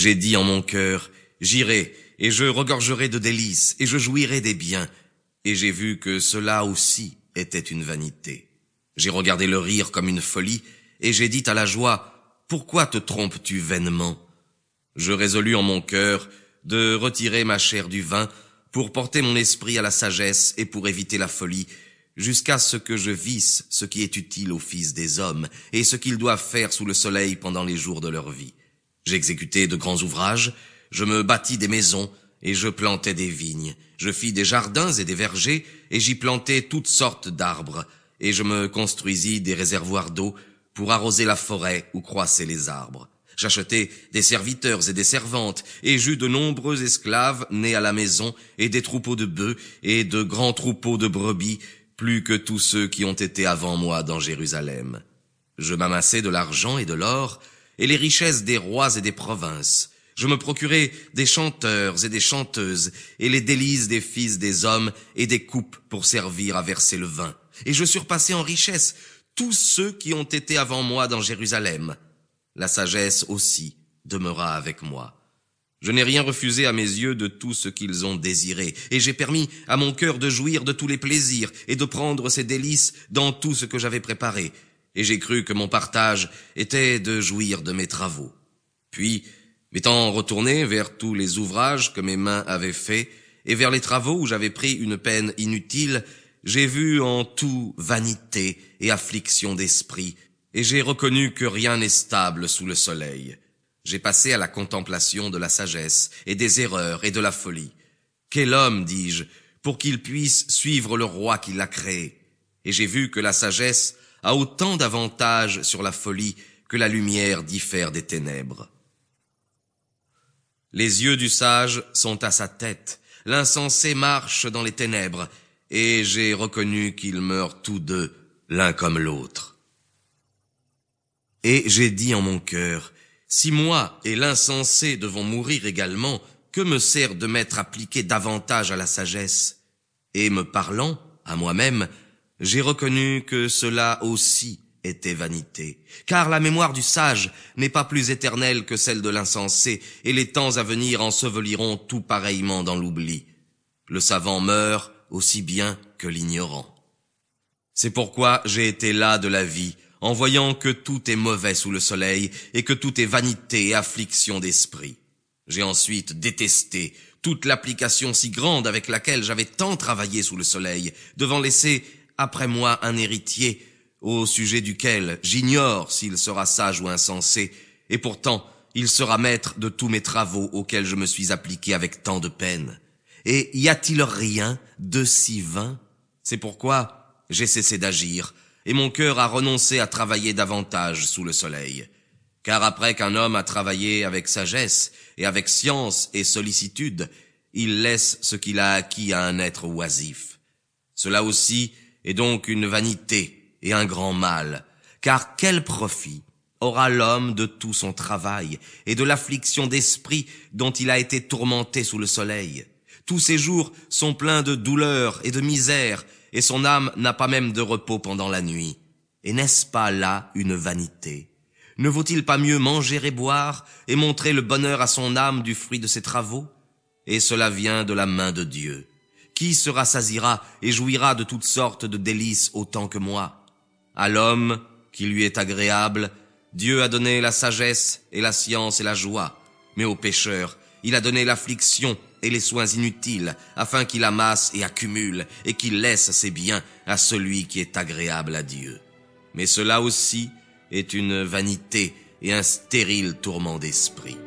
J'ai dit en mon cœur, j'irai, et je regorgerai de délices, et je jouirai des biens. Et j'ai vu que cela aussi était une vanité. J'ai regardé le rire comme une folie, et j'ai dit à la joie, pourquoi te trompes-tu vainement? Je résolus en mon cœur de retirer ma chair du vin pour porter mon esprit à la sagesse et pour éviter la folie, jusqu'à ce que je visse ce qui est utile aux fils des hommes et ce qu'ils doivent faire sous le soleil pendant les jours de leur vie. J'exécutai de grands ouvrages, je me bâtis des maisons, et je plantai des vignes. Je fis des jardins et des vergers, et j'y plantai toutes sortes d'arbres, et je me construisis des réservoirs d'eau pour arroser la forêt où croissaient les arbres. J'achetai des serviteurs et des servantes, et j'eus de nombreux esclaves nés à la maison, et des troupeaux de bœufs, et de grands troupeaux de brebis, plus que tous ceux qui ont été avant moi dans Jérusalem. Je m'amassai de l'argent et de l'or, et les richesses des rois et des provinces. Je me procurai des chanteurs et des chanteuses, et les délices des fils des hommes, et des coupes pour servir à verser le vin. Et je surpassai en richesse tous ceux qui ont été avant moi dans Jérusalem. La sagesse aussi demeura avec moi. Je n'ai rien refusé à mes yeux de tout ce qu'ils ont désiré, et j'ai permis à mon cœur de jouir de tous les plaisirs et de prendre ses délices dans tout ce que j'avais préparé, et j'ai cru que mon partage était de jouir de mes travaux. Puis, m'étant retourné vers tous les ouvrages que mes mains avaient faits, et vers les travaux où j'avais pris une peine inutile, j'ai vu en tout vanité et affliction d'esprit, et j'ai reconnu que rien n'est stable sous le soleil. J'ai passé à la contemplation de la sagesse et des erreurs et de la folie. Quel homme, dis-je, pour qu'il puisse suivre le roi qui l'a créé? Et j'ai vu que la sagesse a autant d'avantages sur la folie que la lumière diffère des ténèbres. Les yeux du sage sont à sa tête, l'insensé marche dans les ténèbres, et j'ai reconnu qu'ils meurent tous deux, l'un comme l'autre. Et j'ai dit en mon cœur, si moi et l'insensé devons mourir également, que me sert de m'être appliqué davantage à la sagesse? Et me parlant à moi-même, j'ai reconnu que cela aussi était vanité, car la mémoire du sage n'est pas plus éternelle que celle de l'insensé, et les temps à venir enseveliront tout pareillement dans l'oubli. Le savant meurt aussi bien que l'ignorant. C'est pourquoi j'ai été là de la vie, en voyant que tout est mauvais sous le soleil, et que tout est vanité et affliction d'esprit. J'ai ensuite détesté toute l'application si grande avec laquelle j'avais tant travaillé sous le soleil, devant laisser après moi un héritier, au sujet duquel j'ignore s'il sera sage ou insensé, et pourtant il sera maître de tous mes travaux auxquels je me suis appliqué avec tant de peine. Et y a-t-il rien de si vain? C'est pourquoi j'ai cessé d'agir, et mon cœur a renoncé à travailler davantage sous le soleil. Car après qu'un homme a travaillé avec sagesse et avec science et sollicitude, il laisse ce qu'il a acquis à un être oisif. Cela aussi est donc une vanité et un grand mal, car quel profit aura l'homme de tout son travail et de l'affliction d'esprit dont il a été tourmenté sous le soleil? Tous ses jours sont pleins de douleur et de misère, et son âme n'a pas même de repos pendant la nuit. Et n'est-ce pas là une vanité? Ne vaut-il pas mieux manger et boire, et montrer le bonheur à son âme du fruit de ses travaux? Et cela vient de la main de Dieu. Qui se rassasira et jouira de toutes sortes de délices autant que moi? À l'homme, qui lui est agréable, Dieu a donné la sagesse et la science et la joie, mais au pécheur, il a donné l'affliction et les soins inutiles, afin qu'il amasse et accumule, et qu'il laisse ses biens à celui qui est agréable à Dieu. Mais cela aussi est une vanité et un stérile tourment d'esprit.